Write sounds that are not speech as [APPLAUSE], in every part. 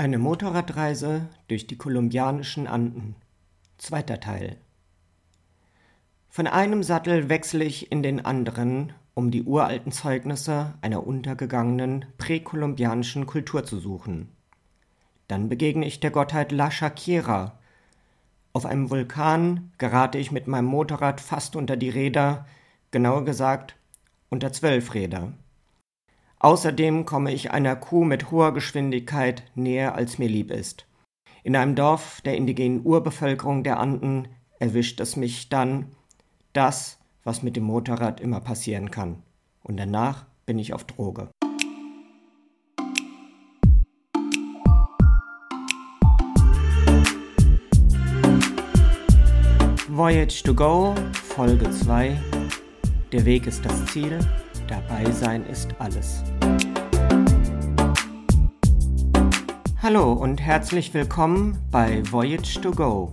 Eine Motorradreise durch die kolumbianischen Anden. Zweiter Teil. Von einem Sattel wechsle ich in den anderen, um die uralten Zeugnisse einer untergegangenen präkolumbianischen Kultur zu suchen. Dann begegne ich der Gottheit La Shakira. Auf einem Vulkan gerate ich mit meinem Motorrad fast unter die Räder, genauer gesagt unter zwölf Räder. Außerdem komme ich einer Kuh mit hoher Geschwindigkeit näher, als mir lieb ist. In einem Dorf der indigenen Urbevölkerung der Anden erwischt es mich dann das, was mit dem Motorrad immer passieren kann. Und danach bin ich auf Droge. Voyage to Go, Folge 2. Der Weg ist das Ziel. Dabei sein ist alles. Hallo und herzlich willkommen bei Voyage to Go.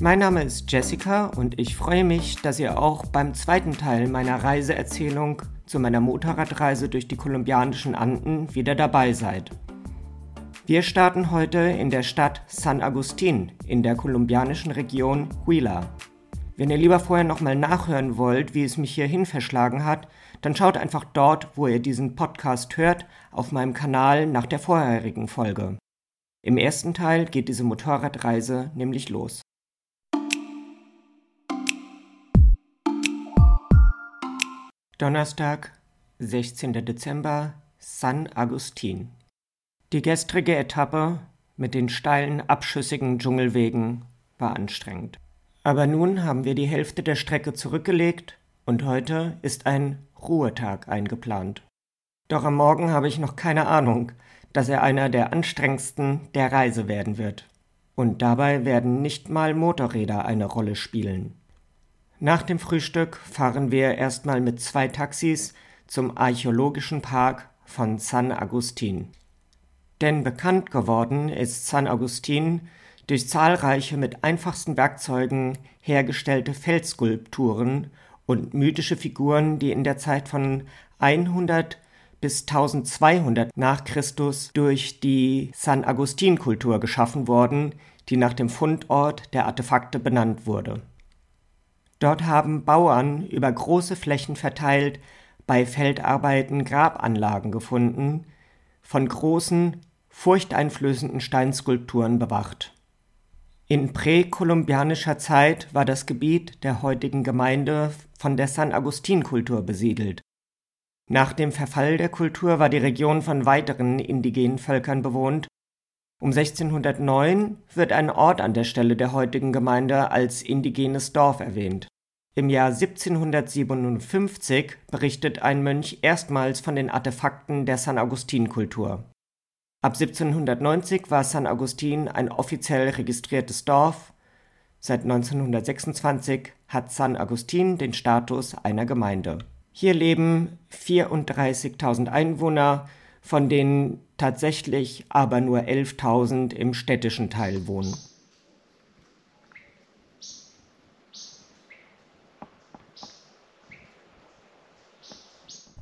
Mein Name ist Jessica und ich freue mich, dass ihr auch beim zweiten Teil meiner Reiseerzählung zu meiner Motorradreise durch die kolumbianischen Anden wieder dabei seid. Wir starten heute in der Stadt San Agustin in der kolumbianischen Region Huila. Wenn ihr lieber vorher nochmal nachhören wollt, wie es mich hierhin verschlagen hat, dann schaut einfach dort, wo ihr diesen Podcast hört, auf meinem Kanal nach der vorherigen Folge. Im ersten Teil geht diese Motorradreise nämlich los. Donnerstag, 16. Dezember, San Agustin. Die gestrige Etappe mit den steilen, abschüssigen Dschungelwegen war anstrengend. Aber nun haben wir die Hälfte der Strecke zurückgelegt und heute ist ein Ruhetag eingeplant. Doch am Morgen habe ich noch keine Ahnung, dass er einer der anstrengendsten der Reise werden wird. Und dabei werden nicht mal Motorräder eine Rolle spielen. Nach dem Frühstück fahren wir erstmal mit zwei Taxis zum archäologischen Park von San Agustin. Denn bekannt geworden ist San Agustin durch zahlreiche mit einfachsten Werkzeugen hergestellte Felsskulpturen und mythische Figuren, die in der Zeit von 100 bis 1200 nach Christus durch die San Agustin Kultur geschaffen worden, die nach dem Fundort der Artefakte benannt wurde. Dort haben Bauern über große Flächen verteilt bei Feldarbeiten Grabanlagen gefunden, von großen, furchteinflößenden Steinskulpturen bewacht. In präkolumbianischer Zeit war das Gebiet der heutigen Gemeinde von der San Agustin-Kultur besiedelt. Nach dem Verfall der Kultur war die Region von weiteren indigenen Völkern bewohnt. Um 1609 wird ein Ort an der Stelle der heutigen Gemeinde als indigenes Dorf erwähnt. Im Jahr 1757 berichtet ein Mönch erstmals von den Artefakten der San Agustin-Kultur. Ab 1790 war San Agustin ein offiziell registriertes Dorf. Seit 1926 hat San Agustin den Status einer Gemeinde. Hier leben 34.000 Einwohner, von denen tatsächlich aber nur 11.000 im städtischen Teil wohnen.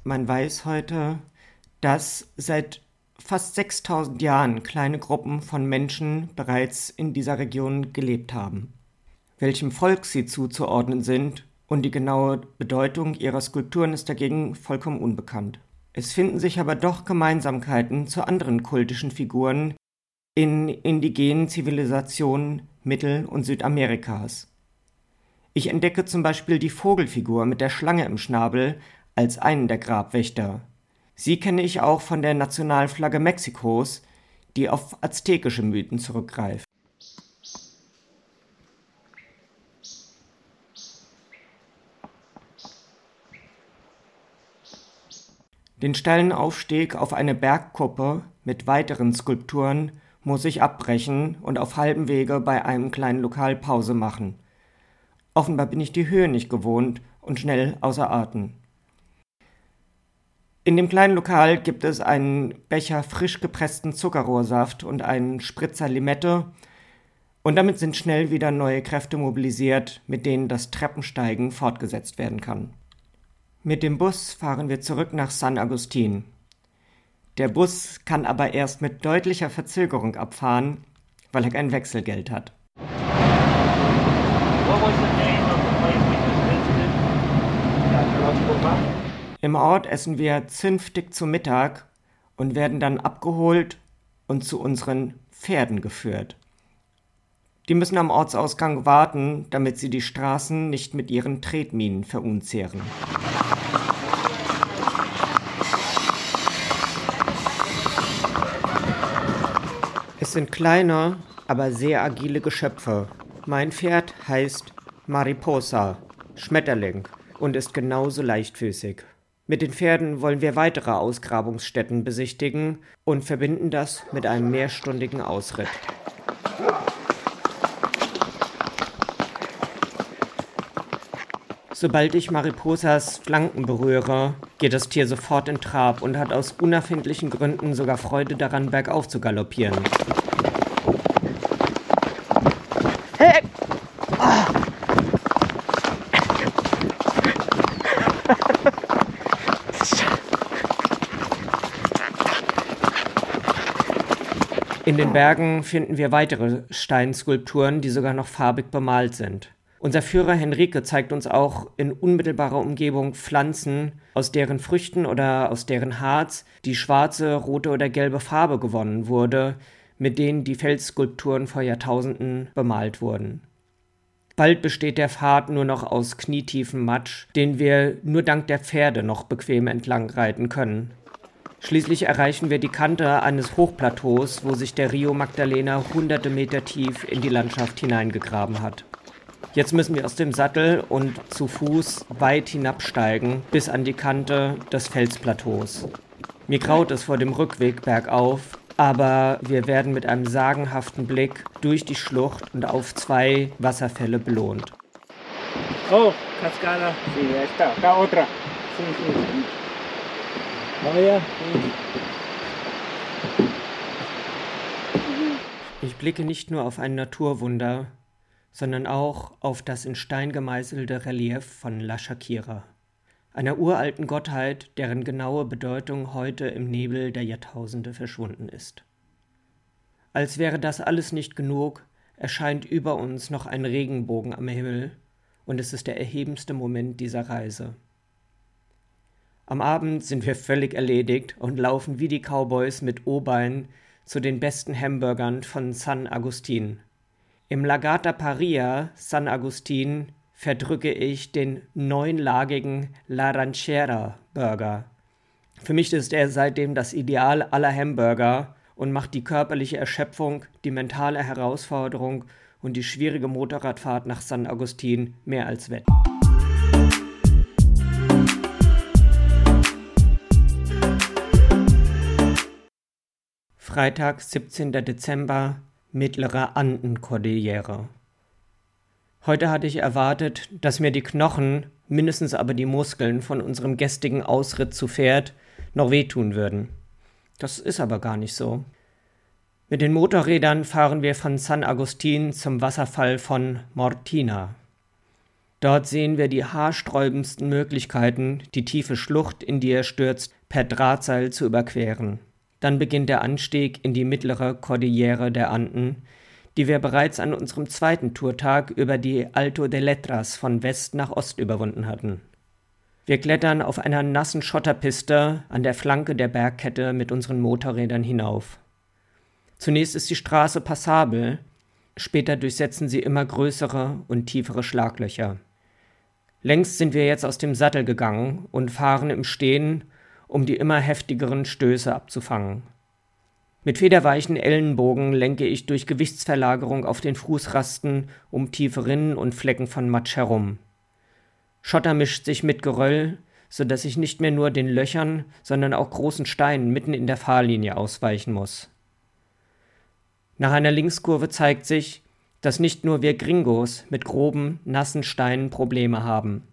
Man weiß heute, dass seit fast 6000 Jahren kleine Gruppen von Menschen bereits in dieser Region gelebt haben. Welchem Volk sie zuzuordnen sind und die genaue Bedeutung ihrer Skulpturen ist dagegen vollkommen unbekannt. Es finden sich aber doch Gemeinsamkeiten zu anderen kultischen Figuren in indigenen Zivilisationen Mittel- und Südamerikas. Ich entdecke zum Beispiel die Vogelfigur mit der Schlange im Schnabel als einen der Grabwächter, Sie kenne ich auch von der Nationalflagge Mexikos, die auf aztekische Mythen zurückgreift. Den steilen Aufstieg auf eine Bergkuppe mit weiteren Skulpturen muss ich abbrechen und auf halbem Wege bei einem kleinen Lokal Pause machen. Offenbar bin ich die Höhe nicht gewohnt und schnell außer Atem. In dem kleinen Lokal gibt es einen Becher frisch gepressten Zuckerrohrsaft und einen Spritzer Limette. Und damit sind schnell wieder neue Kräfte mobilisiert, mit denen das Treppensteigen fortgesetzt werden kann. Mit dem Bus fahren wir zurück nach San Agustin. Der Bus kann aber erst mit deutlicher Verzögerung abfahren, weil er kein Wechselgeld hat. Im Ort essen wir zünftig zu Mittag und werden dann abgeholt und zu unseren Pferden geführt. Die müssen am Ortsausgang warten, damit sie die Straßen nicht mit ihren Tretminen verunzehren. Es sind kleine, aber sehr agile Geschöpfe. Mein Pferd heißt Mariposa, Schmetterling, und ist genauso leichtfüßig. Mit den Pferden wollen wir weitere Ausgrabungsstätten besichtigen und verbinden das mit einem mehrstündigen Ausritt. Sobald ich Mariposas Flanken berühre, geht das Tier sofort in Trab und hat aus unerfindlichen Gründen sogar Freude daran, bergauf zu galoppieren. In den Bergen finden wir weitere Steinskulpturen, die sogar noch farbig bemalt sind. Unser Führer Henrike zeigt uns auch in unmittelbarer Umgebung Pflanzen, aus deren Früchten oder aus deren Harz die schwarze, rote oder gelbe Farbe gewonnen wurde, mit denen die Felsskulpturen vor Jahrtausenden bemalt wurden. Bald besteht der Pfad nur noch aus knietiefem Matsch, den wir nur dank der Pferde noch bequem entlang reiten können. Schließlich erreichen wir die Kante eines Hochplateaus, wo sich der Rio Magdalena hunderte Meter tief in die Landschaft hineingegraben hat. Jetzt müssen wir aus dem Sattel und zu Fuß weit hinabsteigen bis an die Kante des Felsplateaus. Mir graut es vor dem Rückweg bergauf, aber wir werden mit einem sagenhaften Blick durch die Schlucht und auf zwei Wasserfälle belohnt. Oh, Cascada. Sí, esta, otra. Sí, sí, Vaya. Ich blicke nicht nur auf ein Naturwunder, sondern auch auf das in Stein gemeißelte Relief von La Shakira, einer uralten Gottheit, deren genaue Bedeutung heute im Nebel der Jahrtausende verschwunden ist. Als wäre das alles nicht genug, erscheint über uns noch ein Regenbogen am Himmel, und es ist der erhebendste Moment dieser Reise. Am Abend sind wir völlig erledigt und laufen wie die Cowboys mit O-Bein zu den besten Hamburgern von San Agustin. Im Lagata Paria San Agustin verdrücke ich den neunlagigen La Ranchera Burger. Für mich ist er seitdem das Ideal aller Hamburger und macht die körperliche Erschöpfung, die mentale Herausforderung und die schwierige Motorradfahrt nach San Agustin mehr als wett. Freitag, 17. Dezember, mittlere Andenkordillere. Heute hatte ich erwartet, dass mir die Knochen, mindestens aber die Muskeln von unserem gestrigen Ausritt zu Pferd noch wehtun würden. Das ist aber gar nicht so. Mit den Motorrädern fahren wir von San Agustin zum Wasserfall von Mortina. Dort sehen wir die haarsträubendsten Möglichkeiten, die tiefe Schlucht, in die er stürzt, per Drahtseil zu überqueren. Dann beginnt der Anstieg in die mittlere Kordillere der Anden, die wir bereits an unserem zweiten Tourtag über die Alto de Letras von West nach Ost überwunden hatten. Wir klettern auf einer nassen Schotterpiste an der Flanke der Bergkette mit unseren Motorrädern hinauf. Zunächst ist die Straße passabel, später durchsetzen sie immer größere und tiefere Schlaglöcher. Längst sind wir jetzt aus dem Sattel gegangen und fahren im Stehen um die immer heftigeren Stöße abzufangen. Mit federweichen Ellenbogen lenke ich durch Gewichtsverlagerung auf den Fußrasten um tiefe Rinnen und Flecken von Matsch herum. Schotter mischt sich mit Geröll, so dass ich nicht mehr nur den Löchern, sondern auch großen Steinen mitten in der Fahrlinie ausweichen muss. Nach einer Linkskurve zeigt sich, dass nicht nur wir Gringos mit groben, nassen Steinen Probleme haben.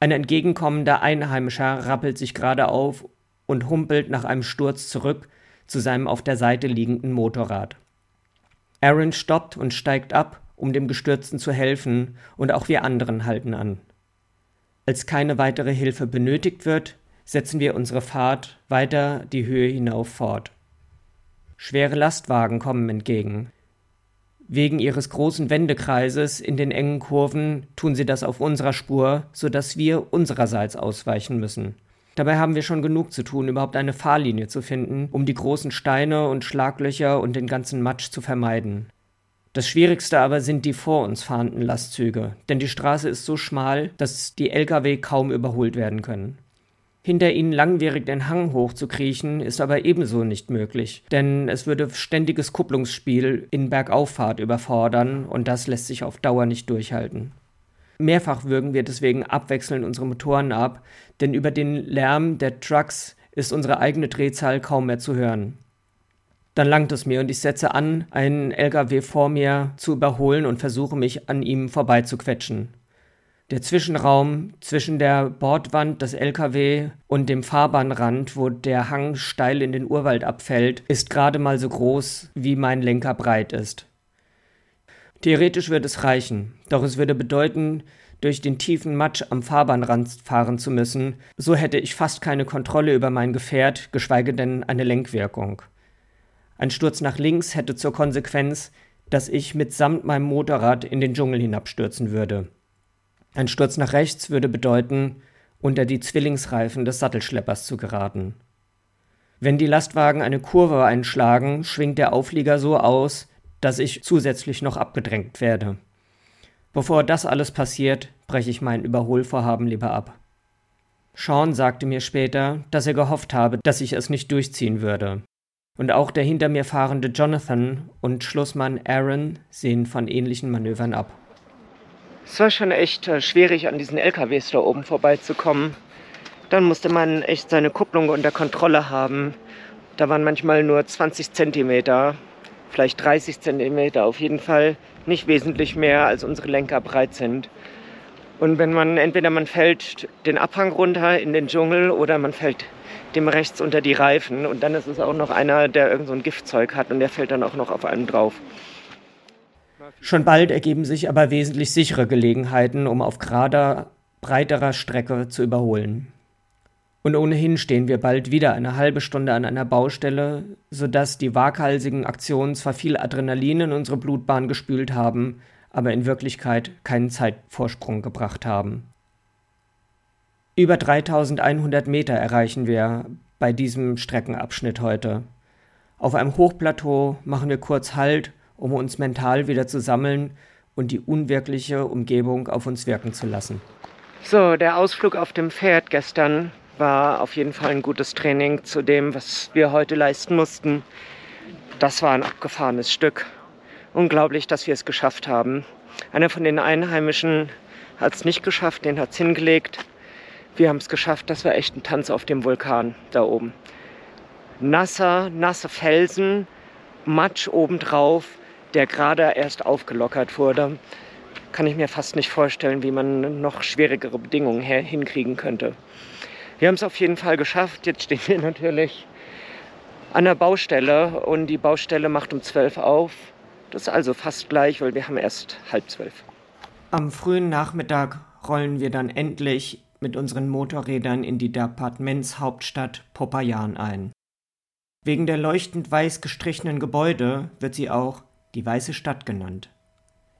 Ein entgegenkommender Einheimischer rappelt sich gerade auf und humpelt nach einem Sturz zurück zu seinem auf der Seite liegenden Motorrad. Aaron stoppt und steigt ab, um dem Gestürzten zu helfen, und auch wir anderen halten an. Als keine weitere Hilfe benötigt wird, setzen wir unsere Fahrt weiter die Höhe hinauf fort. Schwere Lastwagen kommen entgegen. Wegen ihres großen Wendekreises in den engen Kurven tun sie das auf unserer Spur, so dass wir unsererseits ausweichen müssen. Dabei haben wir schon genug zu tun, überhaupt eine Fahrlinie zu finden, um die großen Steine und Schlaglöcher und den ganzen Matsch zu vermeiden. Das Schwierigste aber sind die vor uns fahrenden Lastzüge, denn die Straße ist so schmal, dass die Lkw kaum überholt werden können. Hinter ihnen langwierig den Hang hochzukriechen, ist aber ebenso nicht möglich, denn es würde ständiges Kupplungsspiel in Bergauffahrt überfordern und das lässt sich auf Dauer nicht durchhalten. Mehrfach würgen wir deswegen abwechselnd unsere Motoren ab, denn über den Lärm der Trucks ist unsere eigene Drehzahl kaum mehr zu hören. Dann langt es mir und ich setze an, einen LKW vor mir zu überholen und versuche mich an ihm vorbeizuquetschen. Der Zwischenraum zwischen der Bordwand des LKW und dem Fahrbahnrand, wo der Hang steil in den Urwald abfällt, ist gerade mal so groß, wie mein Lenker breit ist. Theoretisch würde es reichen, doch es würde bedeuten, durch den tiefen Matsch am Fahrbahnrand fahren zu müssen, so hätte ich fast keine Kontrolle über mein Gefährt, geschweige denn eine Lenkwirkung. Ein Sturz nach links hätte zur Konsequenz, dass ich mitsamt meinem Motorrad in den Dschungel hinabstürzen würde. Ein Sturz nach rechts würde bedeuten, unter die Zwillingsreifen des Sattelschleppers zu geraten. Wenn die Lastwagen eine Kurve einschlagen, schwingt der Auflieger so aus, dass ich zusätzlich noch abgedrängt werde. Bevor das alles passiert, breche ich mein Überholvorhaben lieber ab. Sean sagte mir später, dass er gehofft habe, dass ich es nicht durchziehen würde. Und auch der hinter mir fahrende Jonathan und Schlussmann Aaron sehen von ähnlichen Manövern ab. Es war schon echt äh, schwierig, an diesen LKWs da oben vorbeizukommen. Dann musste man echt seine Kupplung unter Kontrolle haben. Da waren manchmal nur 20 Zentimeter, vielleicht 30 Zentimeter, auf jeden Fall nicht wesentlich mehr, als unsere Lenker breit sind. Und wenn man entweder man fällt den Abhang runter in den Dschungel oder man fällt dem rechts unter die Reifen und dann ist es auch noch einer, der irgend so ein Giftzeug hat und der fällt dann auch noch auf einen drauf. Schon bald ergeben sich aber wesentlich sichere Gelegenheiten, um auf gerader, breiterer Strecke zu überholen. Und ohnehin stehen wir bald wieder eine halbe Stunde an einer Baustelle, sodass die waghalsigen Aktionen zwar viel Adrenalin in unsere Blutbahn gespült haben, aber in Wirklichkeit keinen Zeitvorsprung gebracht haben. Über 3100 Meter erreichen wir bei diesem Streckenabschnitt heute. Auf einem Hochplateau machen wir kurz Halt um uns mental wieder zu sammeln und die unwirkliche Umgebung auf uns wirken zu lassen. So, der Ausflug auf dem Pferd gestern war auf jeden Fall ein gutes Training zu dem, was wir heute leisten mussten. Das war ein abgefahrenes Stück. Unglaublich, dass wir es geschafft haben. Einer von den Einheimischen hat es nicht geschafft, den hat es hingelegt. Wir haben es geschafft, das war echt ein Tanz auf dem Vulkan da oben. Nasser, nasse Felsen, Matsch obendrauf, der gerade erst aufgelockert wurde, kann ich mir fast nicht vorstellen, wie man noch schwierigere Bedingungen hinkriegen könnte. Wir haben es auf jeden Fall geschafft. Jetzt stehen wir [LAUGHS] natürlich an der Baustelle und die Baustelle macht um 12 auf. Das ist also fast gleich, weil wir haben erst halb zwölf. Am frühen Nachmittag rollen wir dann endlich mit unseren Motorrädern in die Departementshauptstadt Popayan ein. Wegen der leuchtend weiß gestrichenen Gebäude wird sie auch die Weiße Stadt genannt.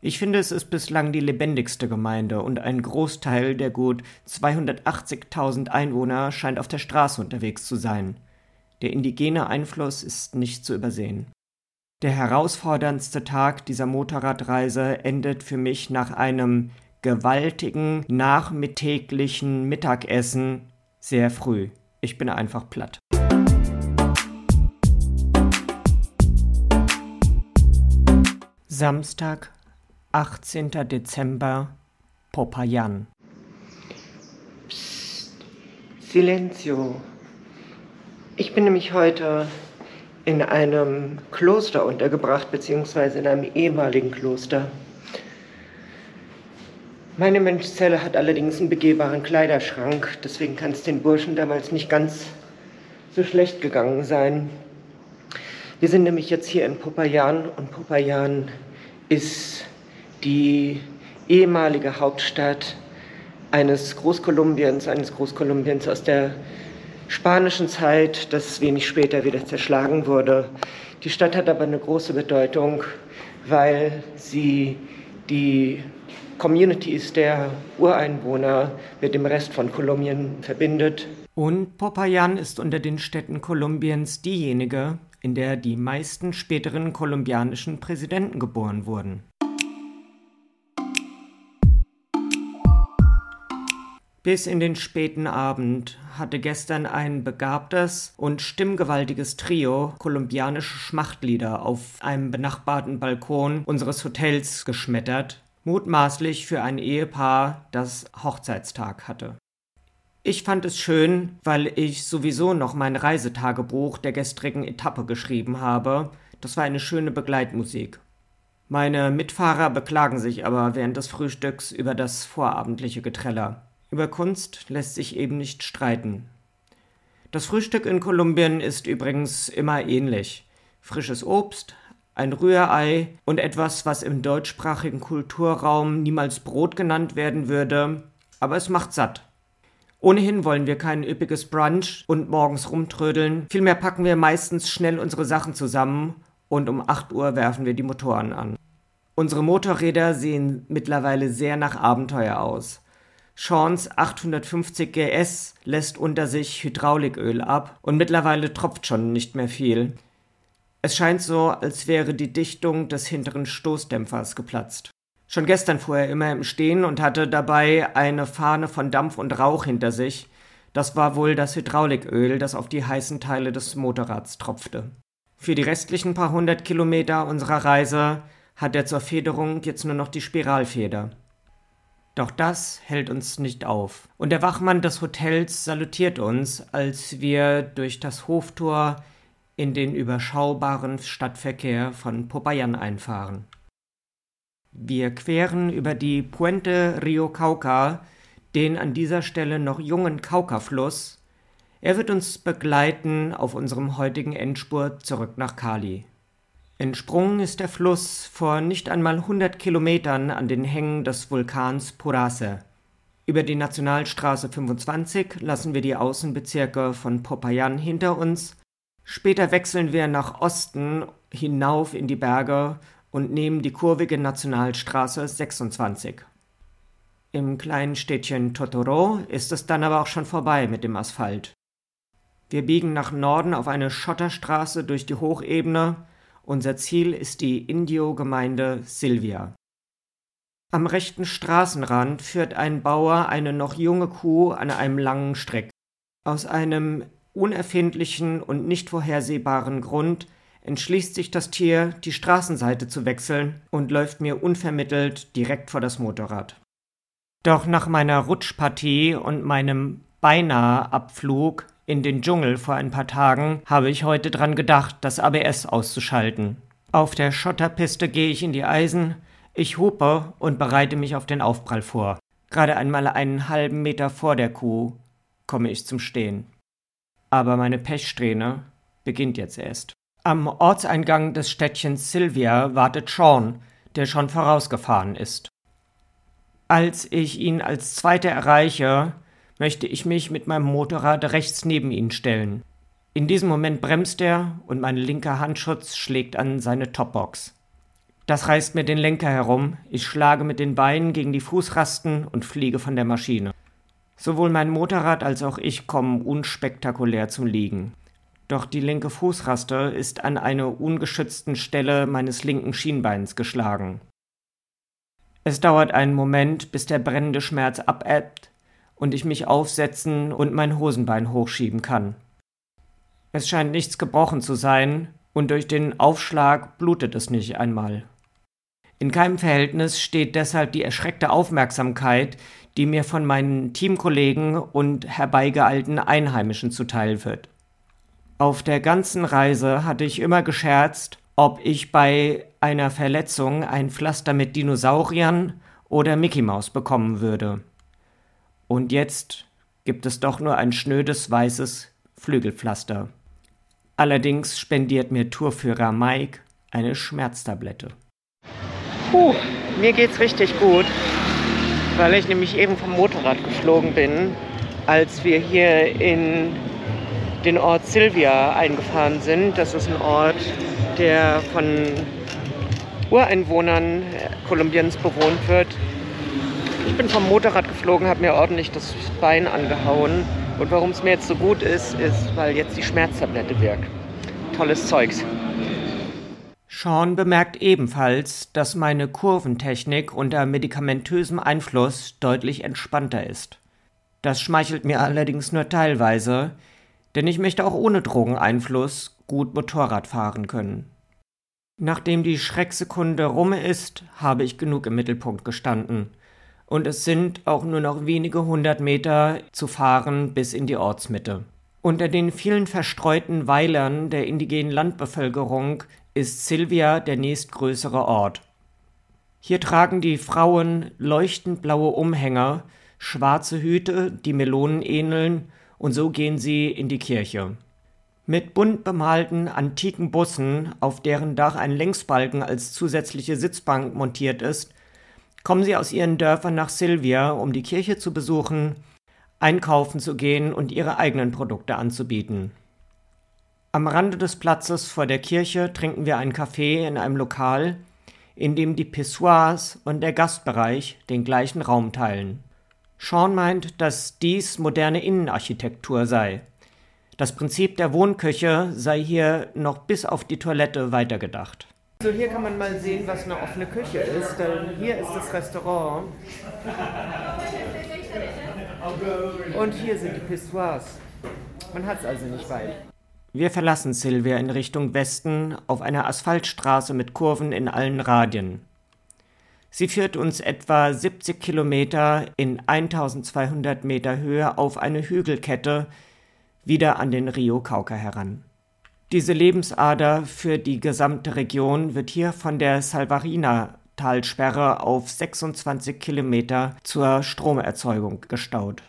Ich finde, es ist bislang die lebendigste Gemeinde und ein Großteil der gut 280.000 Einwohner scheint auf der Straße unterwegs zu sein. Der indigene Einfluss ist nicht zu übersehen. Der herausforderndste Tag dieser Motorradreise endet für mich nach einem gewaltigen nachmittäglichen Mittagessen sehr früh. Ich bin einfach platt. Samstag, 18. Dezember, Popayan. Psst, Silenzio. Ich bin nämlich heute in einem Kloster untergebracht, beziehungsweise in einem ehemaligen Kloster. Meine Menschzelle hat allerdings einen begehbaren Kleiderschrank, deswegen kann es den Burschen damals nicht ganz so schlecht gegangen sein. Wir sind nämlich jetzt hier in Popayan und Popayan ist die ehemalige Hauptstadt eines Großkolumbiens, eines Großkolumbiens aus der spanischen Zeit, das wenig später wieder zerschlagen wurde. Die Stadt hat aber eine große Bedeutung, weil sie die Communities der Ureinwohner mit dem Rest von Kolumbien verbindet. Und Popayan ist unter den Städten Kolumbiens diejenige, in der die meisten späteren kolumbianischen Präsidenten geboren wurden. Bis in den späten Abend hatte gestern ein begabtes und stimmgewaltiges Trio kolumbianische Schmachtlieder auf einem benachbarten Balkon unseres Hotels geschmettert, mutmaßlich für ein Ehepaar, das Hochzeitstag hatte. Ich fand es schön, weil ich sowieso noch mein Reisetagebuch der gestrigen Etappe geschrieben habe. Das war eine schöne Begleitmusik. Meine Mitfahrer beklagen sich aber während des Frühstücks über das vorabendliche Getreller. Über Kunst lässt sich eben nicht streiten. Das Frühstück in Kolumbien ist übrigens immer ähnlich. Frisches Obst, ein Rührei und etwas, was im deutschsprachigen Kulturraum niemals Brot genannt werden würde, aber es macht satt. Ohnehin wollen wir kein üppiges Brunch und morgens rumtrödeln, vielmehr packen wir meistens schnell unsere Sachen zusammen und um 8 Uhr werfen wir die Motoren an. Unsere Motorräder sehen mittlerweile sehr nach Abenteuer aus. Seans 850 GS lässt unter sich Hydrauliköl ab und mittlerweile tropft schon nicht mehr viel. Es scheint so, als wäre die Dichtung des hinteren Stoßdämpfers geplatzt. Schon gestern fuhr er immer im Stehen und hatte dabei eine Fahne von Dampf und Rauch hinter sich. Das war wohl das Hydrauliköl, das auf die heißen Teile des Motorrads tropfte. Für die restlichen paar hundert Kilometer unserer Reise hat er zur Federung jetzt nur noch die Spiralfeder. Doch das hält uns nicht auf. Und der Wachmann des Hotels salutiert uns, als wir durch das Hoftor in den überschaubaren Stadtverkehr von Popayan einfahren. Wir queren über die Puente Rio Cauca, den an dieser Stelle noch jungen Cauca-Fluss. Er wird uns begleiten auf unserem heutigen Endspurt zurück nach Cali. Entsprungen ist der Fluss vor nicht einmal 100 Kilometern an den Hängen des Vulkans Purace. Über die Nationalstraße 25 lassen wir die Außenbezirke von Popayan hinter uns. Später wechseln wir nach Osten hinauf in die Berge und nehmen die kurvige Nationalstraße 26. Im kleinen Städtchen Totoro ist es dann aber auch schon vorbei mit dem Asphalt. Wir biegen nach Norden auf eine Schotterstraße durch die Hochebene. Unser Ziel ist die Indio-Gemeinde Silvia. Am rechten Straßenrand führt ein Bauer eine noch junge Kuh an einem langen Strick. Aus einem unerfindlichen und nicht vorhersehbaren Grund entschließt sich das Tier, die Straßenseite zu wechseln und läuft mir unvermittelt direkt vor das Motorrad. Doch nach meiner Rutschpartie und meinem beinahe Abflug in den Dschungel vor ein paar Tagen habe ich heute dran gedacht, das ABS auszuschalten. Auf der Schotterpiste gehe ich in die Eisen, ich hupe und bereite mich auf den Aufprall vor. Gerade einmal einen halben Meter vor der Kuh komme ich zum Stehen. Aber meine Pechsträhne beginnt jetzt erst. Am Ortseingang des Städtchens Sylvia wartet Sean, der schon vorausgefahren ist. Als ich ihn als Zweiter erreiche, möchte ich mich mit meinem Motorrad rechts neben ihn stellen. In diesem Moment bremst er und mein linker Handschutz schlägt an seine Topbox. Das reißt mir den Lenker herum, ich schlage mit den Beinen gegen die Fußrasten und fliege von der Maschine. Sowohl mein Motorrad als auch ich kommen unspektakulär zum Liegen. Doch die linke Fußraste ist an einer ungeschützten Stelle meines linken Schienbeins geschlagen. Es dauert einen Moment, bis der brennende Schmerz abebbt und ich mich aufsetzen und mein Hosenbein hochschieben kann. Es scheint nichts gebrochen zu sein, und durch den Aufschlag blutet es nicht einmal. In keinem Verhältnis steht deshalb die erschreckte Aufmerksamkeit, die mir von meinen Teamkollegen und herbeigeeilten Einheimischen zuteil wird. Auf der ganzen Reise hatte ich immer gescherzt, ob ich bei einer Verletzung ein Pflaster mit Dinosauriern oder Mickey Maus bekommen würde. Und jetzt gibt es doch nur ein schnödes weißes Flügelpflaster. Allerdings spendiert mir Tourführer Mike eine Schmerztablette. Puh, mir geht's richtig gut, weil ich nämlich eben vom Motorrad geflogen bin, als wir hier in den Ort Silvia eingefahren sind. Das ist ein Ort, der von Ureinwohnern Kolumbiens bewohnt wird. Ich bin vom Motorrad geflogen, habe mir ordentlich das Bein angehauen. Und warum es mir jetzt so gut ist, ist, weil jetzt die Schmerztablette wirkt. Tolles Zeugs. Sean bemerkt ebenfalls, dass meine Kurventechnik unter medikamentösem Einfluss deutlich entspannter ist. Das schmeichelt mir allerdings nur teilweise, denn ich möchte auch ohne Drogeneinfluss gut Motorrad fahren können. Nachdem die Schrecksekunde rum ist, habe ich genug im Mittelpunkt gestanden. Und es sind auch nur noch wenige hundert Meter zu fahren bis in die Ortsmitte. Unter den vielen verstreuten Weilern der indigenen Landbevölkerung ist Silvia der nächstgrößere Ort. Hier tragen die Frauen leuchtend blaue Umhänger, schwarze Hüte, die Melonen ähneln, und so gehen sie in die Kirche. Mit bunt bemalten antiken Bussen, auf deren Dach ein Längsbalken als zusätzliche Sitzbank montiert ist, kommen sie aus ihren Dörfern nach Silvia, um die Kirche zu besuchen, einkaufen zu gehen und ihre eigenen Produkte anzubieten. Am Rande des Platzes vor der Kirche trinken wir einen Kaffee in einem Lokal, in dem die Pissoirs und der Gastbereich den gleichen Raum teilen. Sean meint, dass dies moderne Innenarchitektur sei. Das Prinzip der Wohnküche sei hier noch bis auf die Toilette weitergedacht. So, hier kann man mal sehen, was eine offene Küche ist. Denn hier ist das Restaurant. Und hier sind die Pissoirs. Man hat es also nicht weit. Wir verlassen Silvia in Richtung Westen auf einer Asphaltstraße mit Kurven in allen Radien. Sie führt uns etwa 70 Kilometer in 1200 Meter Höhe auf eine Hügelkette wieder an den Rio Cauca heran. Diese Lebensader für die gesamte Region wird hier von der Salvarina Talsperre auf 26 Kilometer zur Stromerzeugung gestaut.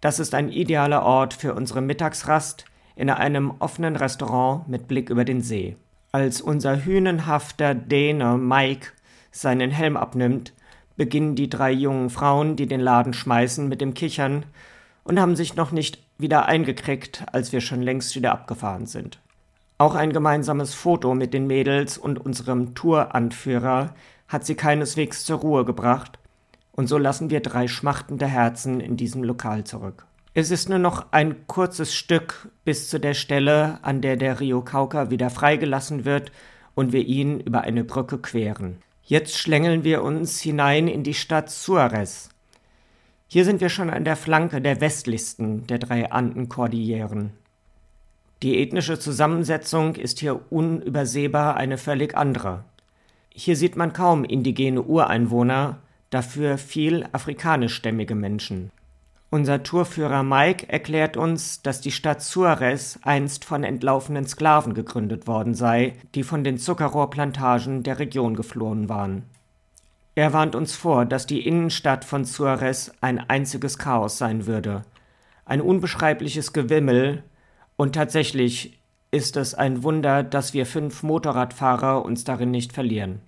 Das ist ein idealer Ort für unsere Mittagsrast in einem offenen Restaurant mit Blick über den See. Als unser hünenhafter Däne Mike seinen Helm abnimmt, beginnen die drei jungen Frauen, die den Laden schmeißen, mit dem Kichern und haben sich noch nicht wieder eingekriegt, als wir schon längst wieder abgefahren sind. Auch ein gemeinsames Foto mit den Mädels und unserem Touranführer hat sie keineswegs zur Ruhe gebracht, und so lassen wir drei schmachtende Herzen in diesem Lokal zurück. Es ist nur noch ein kurzes Stück bis zu der Stelle, an der der Rio Cauca wieder freigelassen wird und wir ihn über eine Brücke queren. Jetzt schlängeln wir uns hinein in die Stadt Suarez. Hier sind wir schon an der Flanke der westlichsten der drei Andenkordilleren. Die ethnische Zusammensetzung ist hier unübersehbar eine völlig andere. Hier sieht man kaum indigene Ureinwohner, dafür viel afrikanischstämmige Menschen. Unser Tourführer Mike erklärt uns, dass die Stadt Suarez einst von entlaufenen Sklaven gegründet worden sei, die von den Zuckerrohrplantagen der Region geflohen waren. Er warnt uns vor, dass die Innenstadt von Suarez ein einziges Chaos sein würde, ein unbeschreibliches Gewimmel, und tatsächlich ist es ein Wunder, dass wir fünf Motorradfahrer uns darin nicht verlieren.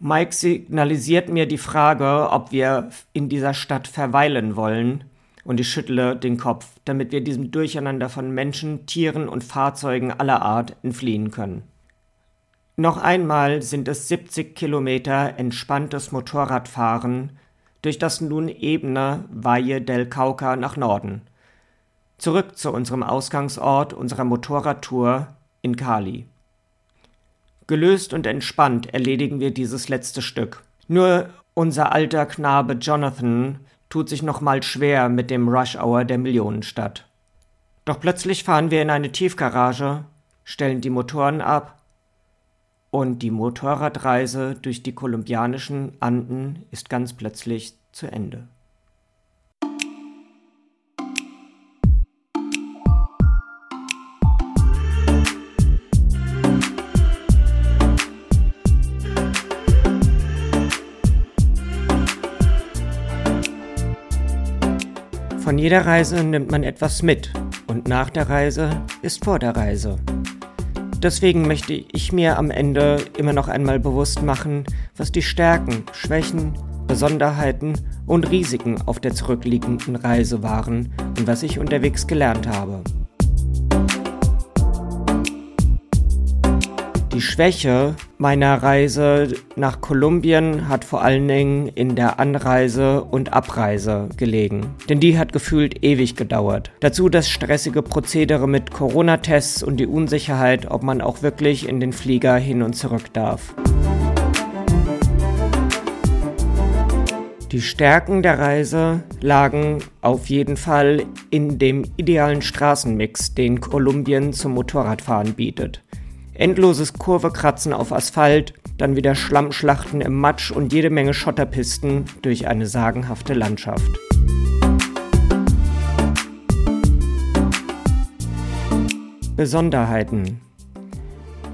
Mike signalisiert mir die Frage, ob wir in dieser Stadt verweilen wollen, und ich schüttle den Kopf, damit wir diesem Durcheinander von Menschen, Tieren und Fahrzeugen aller Art entfliehen können. Noch einmal sind es 70 Kilometer entspanntes Motorradfahren durch das nun ebene Valle del Cauca nach Norden. Zurück zu unserem Ausgangsort unserer Motorradtour in Cali. Gelöst und entspannt erledigen wir dieses letzte Stück. Nur unser alter Knabe Jonathan tut sich nochmal schwer mit dem Rush Hour der Millionenstadt. Doch plötzlich fahren wir in eine Tiefgarage, stellen die Motoren ab und die Motorradreise durch die kolumbianischen Anden ist ganz plötzlich zu Ende. Jeder Reise nimmt man etwas mit und nach der Reise ist vor der Reise. Deswegen möchte ich mir am Ende immer noch einmal bewusst machen, was die Stärken, Schwächen, Besonderheiten und Risiken auf der zurückliegenden Reise waren und was ich unterwegs gelernt habe. Schwäche meiner Reise nach Kolumbien hat vor allen Dingen in der Anreise und Abreise gelegen. Denn die hat gefühlt ewig gedauert. Dazu das stressige Prozedere mit Corona-Tests und die Unsicherheit, ob man auch wirklich in den Flieger hin und zurück darf. Die Stärken der Reise lagen auf jeden Fall in dem idealen Straßenmix, den Kolumbien zum Motorradfahren bietet. Endloses Kurvekratzen auf Asphalt, dann wieder Schlammschlachten im Matsch und jede Menge Schotterpisten durch eine sagenhafte Landschaft. Besonderheiten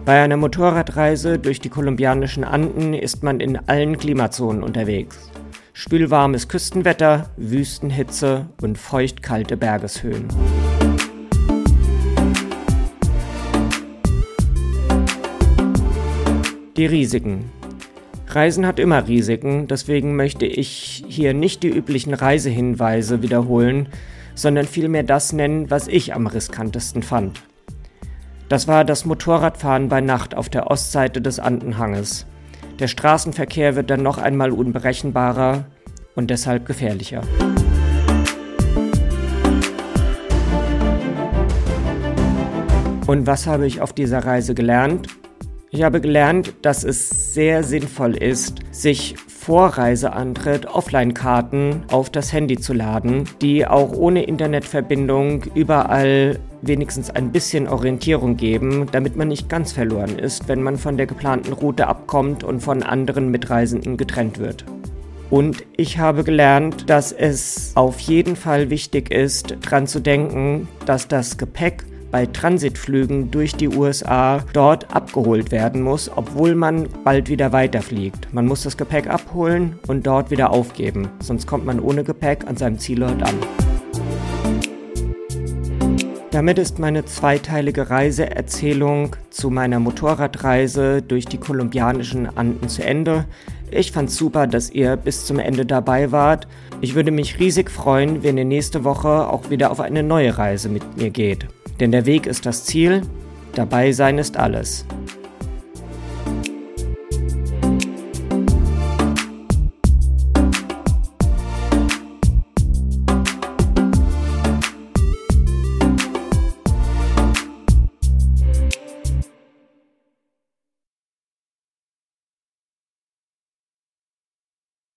Bei einer Motorradreise durch die kolumbianischen Anden ist man in allen Klimazonen unterwegs. Spülwarmes Küstenwetter, Wüstenhitze und feuchtkalte Bergeshöhen. Die Risiken. Reisen hat immer Risiken, deswegen möchte ich hier nicht die üblichen Reisehinweise wiederholen, sondern vielmehr das nennen, was ich am riskantesten fand. Das war das Motorradfahren bei Nacht auf der Ostseite des Andenhanges. Der Straßenverkehr wird dann noch einmal unberechenbarer und deshalb gefährlicher. Und was habe ich auf dieser Reise gelernt? Ich habe gelernt, dass es sehr sinnvoll ist, sich vor Reiseantritt Offline-Karten auf das Handy zu laden, die auch ohne Internetverbindung überall wenigstens ein bisschen Orientierung geben, damit man nicht ganz verloren ist, wenn man von der geplanten Route abkommt und von anderen Mitreisenden getrennt wird. Und ich habe gelernt, dass es auf jeden Fall wichtig ist, daran zu denken, dass das Gepäck bei Transitflügen durch die USA dort abgeholt werden muss, obwohl man bald wieder weiterfliegt. Man muss das Gepäck abholen und dort wieder aufgeben, sonst kommt man ohne Gepäck an seinem Zielort an. Damit ist meine zweiteilige Reiseerzählung zu meiner Motorradreise durch die kolumbianischen Anden zu Ende. Ich fand's super, dass ihr bis zum Ende dabei wart. Ich würde mich riesig freuen, wenn ihr nächste Woche auch wieder auf eine neue Reise mit mir geht. Denn der Weg ist das Ziel, dabei sein ist alles.